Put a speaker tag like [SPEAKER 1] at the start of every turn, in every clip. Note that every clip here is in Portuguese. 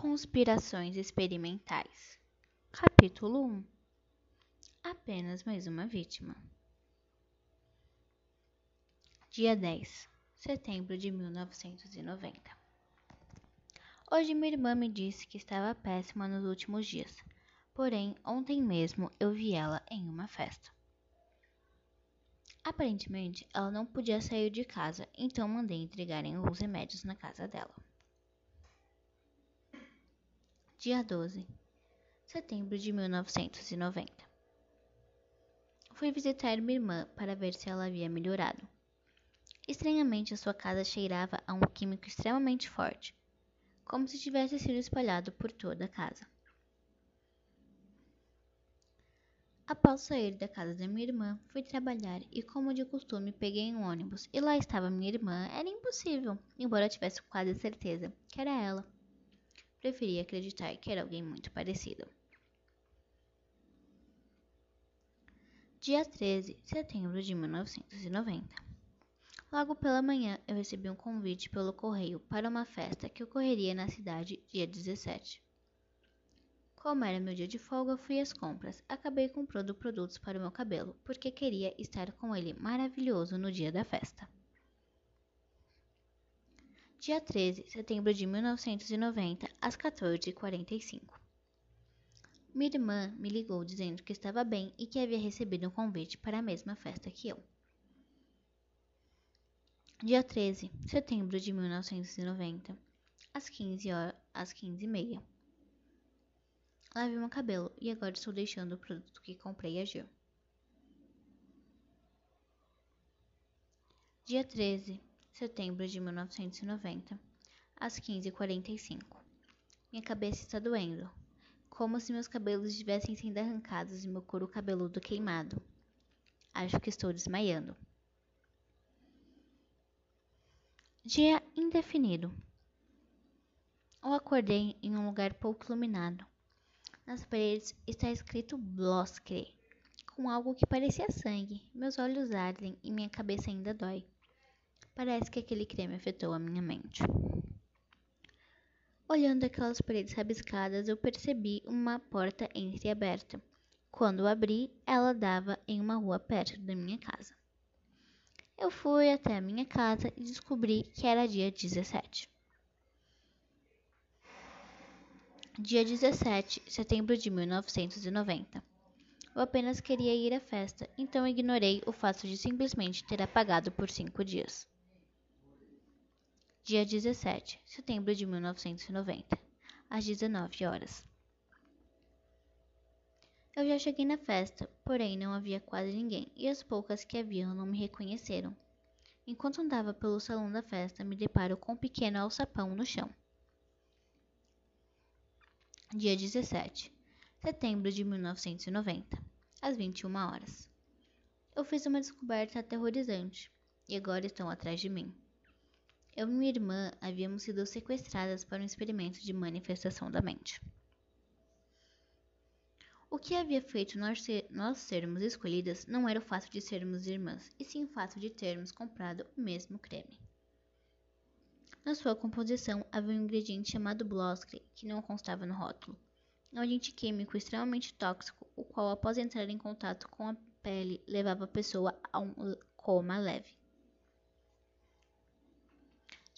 [SPEAKER 1] Conspirações experimentais. Capítulo 1 Apenas mais uma vítima. Dia 10, setembro de 1990. Hoje minha irmã me disse que estava péssima nos últimos dias, porém ontem mesmo eu vi ela em uma festa. Aparentemente ela não podia sair de casa, então mandei entregarem os remédios na casa dela. Dia 12, setembro de 1990. Fui visitar minha irmã para ver se ela havia melhorado. Estranhamente, a sua casa cheirava a um químico extremamente forte, como se tivesse sido espalhado por toda a casa. Após sair da casa da minha irmã, fui trabalhar e, como de costume, peguei um ônibus e lá estava minha irmã. Era impossível, embora eu tivesse quase certeza que era ela preferi acreditar que era alguém muito parecido. Dia 13 de setembro de 1990. Logo pela manhã, eu recebi um convite pelo correio para uma festa que ocorreria na cidade dia 17. Como era meu dia de folga, fui às compras. Acabei comprando produtos para o meu cabelo, porque queria estar com ele maravilhoso no dia da festa. Dia 13 de setembro de 1990, às 14h45. Minha irmã me ligou dizendo que estava bem e que havia recebido um convite para a mesma festa que eu. Dia 13 de setembro de 1990, às 15 horas, às 15h30. Lavei meu cabelo e agora estou deixando o produto que comprei agir. Dia 13 setembro de 1990, às 15h45. Minha cabeça está doendo, como se meus cabelos estivessem sendo arrancados e meu couro cabeludo queimado. Acho que estou desmaiando. Dia indefinido. Eu acordei em um lugar pouco iluminado. Nas paredes está escrito Bloskre, com algo que parecia sangue. Meus olhos ardem e minha cabeça ainda dói. Parece que aquele creme afetou a minha mente. Olhando aquelas paredes rabiscadas, eu percebi uma porta entreaberta. Quando abri, ela dava em uma rua perto da minha casa. Eu fui até a minha casa e descobri que era dia 17. Dia 17, setembro de 1990. Eu apenas queria ir à festa, então ignorei o fato de simplesmente ter apagado por cinco dias dia 17 de setembro de 1990, às 19 horas. Eu já cheguei na festa, porém não havia quase ninguém e as poucas que haviam não me reconheceram. Enquanto andava pelo salão da festa, me deparo com um pequeno alçapão no chão. Dia 17 de setembro de 1990, às 21 horas. Eu fiz uma descoberta aterrorizante e agora estão atrás de mim. Eu e minha irmã havíamos sido sequestradas para um experimento de manifestação da mente. O que havia feito nós, ser, nós sermos escolhidas não era o fato de sermos irmãs, e sim o fato de termos comprado o mesmo creme. Na sua composição havia um ingrediente chamado Bloskre, que não constava no rótulo. É um agente químico extremamente tóxico, o qual, após entrar em contato com a pele, levava a pessoa a um coma leve.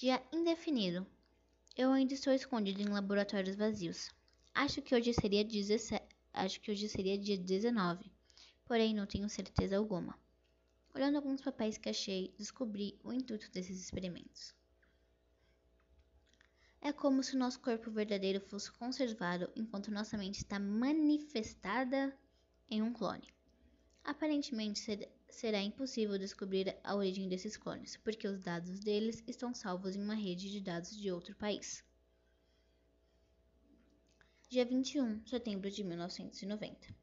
[SPEAKER 1] Dia indefinido. Eu ainda estou escondido em laboratórios vazios. Acho que hoje seria 17, acho que hoje seria dia 19, porém não tenho certeza alguma. Olhando alguns papéis que achei, descobri o intuito desses experimentos. É como se o nosso corpo verdadeiro fosse conservado enquanto nossa mente está manifestada em um clone. Aparentemente será impossível descobrir a origem desses clones, porque os dados deles estão salvos em uma rede de dados de outro país. Dia 21 de setembro de 1990.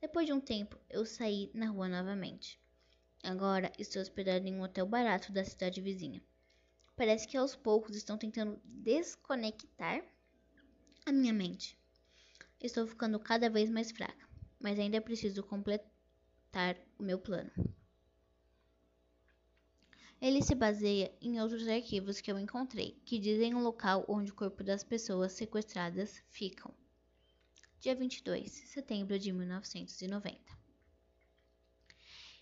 [SPEAKER 1] Depois de um tempo, eu saí na rua novamente. Agora estou hospedado em um hotel barato da cidade vizinha. Parece que aos poucos estão tentando desconectar a minha mente. Estou ficando cada vez mais fraca, mas ainda preciso completar o meu plano. Ele se baseia em outros arquivos que eu encontrei, que dizem o local onde o corpo das pessoas sequestradas ficam. Dia 22 de setembro de 1990.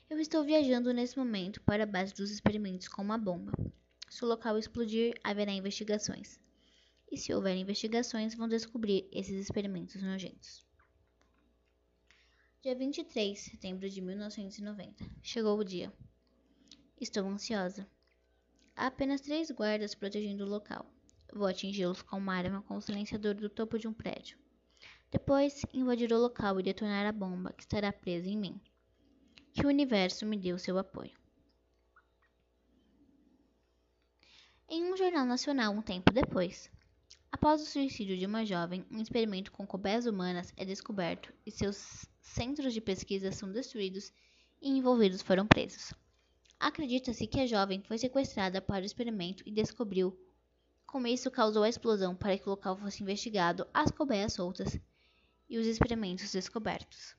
[SPEAKER 1] Eu estou viajando nesse momento para a base dos experimentos com uma bomba. Se o local explodir, haverá investigações. E se houver investigações, vão descobrir esses experimentos nojentos. Dia 23 de setembro de 1990. Chegou o dia. Estou ansiosa. Há apenas três guardas protegendo o local. Vou atingi-los com uma arma com o silenciador do topo de um prédio. Depois, invadir o local e detonar a bomba que estará presa em mim. Que o universo me deu seu apoio. Em um jornal nacional um tempo depois, após o suicídio de uma jovem, um experimento com cobaias humanas é descoberto e seus centros de pesquisa são destruídos e envolvidos foram presos. Acredita-se que a jovem foi sequestrada para o experimento e descobriu como isso causou a explosão para que o local fosse investigado, as cobaias soltas e os experimentos descobertos.